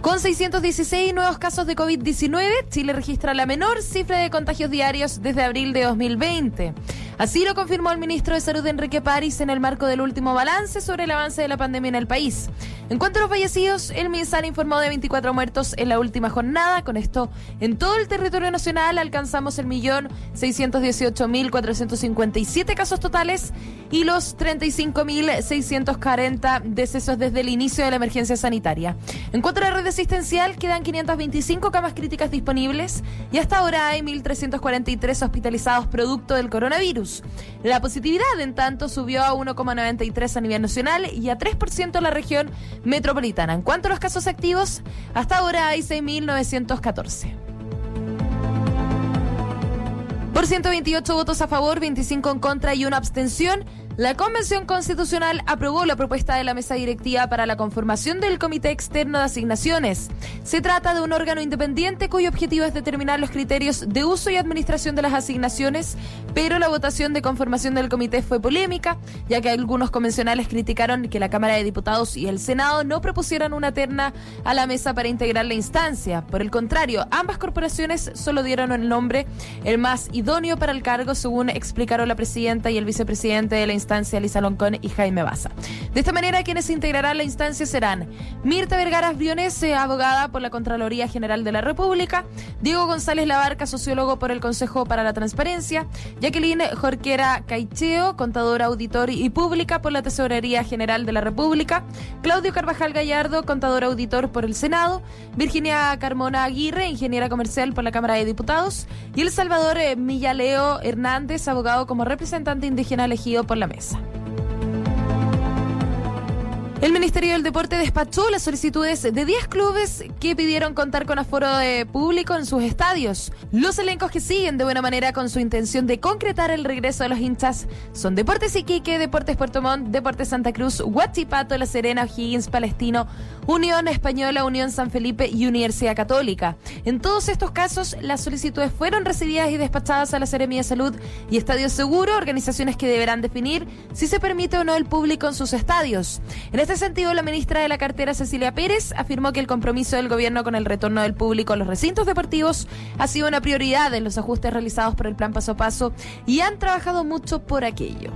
Con 616 nuevos casos de COVID-19, Chile registra la menor cifra de contagios diarios desde abril de 2020. Así lo confirmó el ministro de Salud Enrique París en el marco del último balance sobre el avance de la pandemia en el país. En cuanto a los fallecidos, el MinSal informó de 24 muertos en la última jornada. Con esto, en todo el territorio nacional alcanzamos el millón 618.457 casos totales y los 35.640 decesos desde el inicio de la emergencia sanitaria. En cuanto a la red asistencial, quedan 525 camas críticas disponibles y hasta ahora hay 1.343 hospitalizados producto del coronavirus. La positividad, en tanto, subió a 1,93 a nivel nacional y a 3% en la región metropolitana. En cuanto a los casos activos, hasta ahora hay 6.914. Por 128 votos a favor, 25 en contra y una abstención, la Convención Constitucional aprobó la propuesta de la mesa directiva para la conformación del Comité Externo de Asignaciones. Se trata de un órgano independiente cuyo objetivo es determinar los criterios de uso y administración de las asignaciones, pero la votación de conformación del comité fue polémica, ya que algunos convencionales criticaron que la Cámara de Diputados y el Senado no propusieran una terna a la mesa para integrar la instancia. Por el contrario, ambas corporaciones solo dieron el nombre el más idóneo para el cargo, según explicaron la presidenta y el vicepresidente de la instancia Lisa Loncón y Jaime Baza. De esta manera, quienes integrarán la instancia serán Mirta Vergara Briones, eh, abogada por la Contraloría General de la República, Diego González Labarca, sociólogo por el Consejo para la Transparencia, Jacqueline Jorquera Caicheo, contadora, auditor y pública por la Tesorería General de la República, Claudio Carvajal Gallardo, contador auditor por el Senado, Virginia Carmona Aguirre, ingeniera comercial por la Cámara de Diputados, y El Salvador eh, Millaleo Hernández, abogado como representante indígena elegido por la mesa. El Ministerio del Deporte despachó las solicitudes de 10 clubes que pidieron contar con aforo de público en sus estadios. Los elencos que siguen de buena manera con su intención de concretar el regreso de los hinchas son Deportes Iquique, Deportes Puerto Montt, Deportes Santa Cruz, Huachipato, La Serena, Higgins, Palestino, Unión Española, Unión San Felipe y Universidad Católica. En todos estos casos, las solicitudes fueron recibidas y despachadas a la Seremia de Salud y Estadio Seguro, organizaciones que deberán definir si se permite o no el público en sus estadios. Este sentido, la ministra de la cartera, Cecilia Pérez, afirmó que el compromiso del gobierno con el retorno del público a los recintos deportivos ha sido una prioridad en los ajustes realizados por el plan paso a paso y han trabajado mucho por aquello.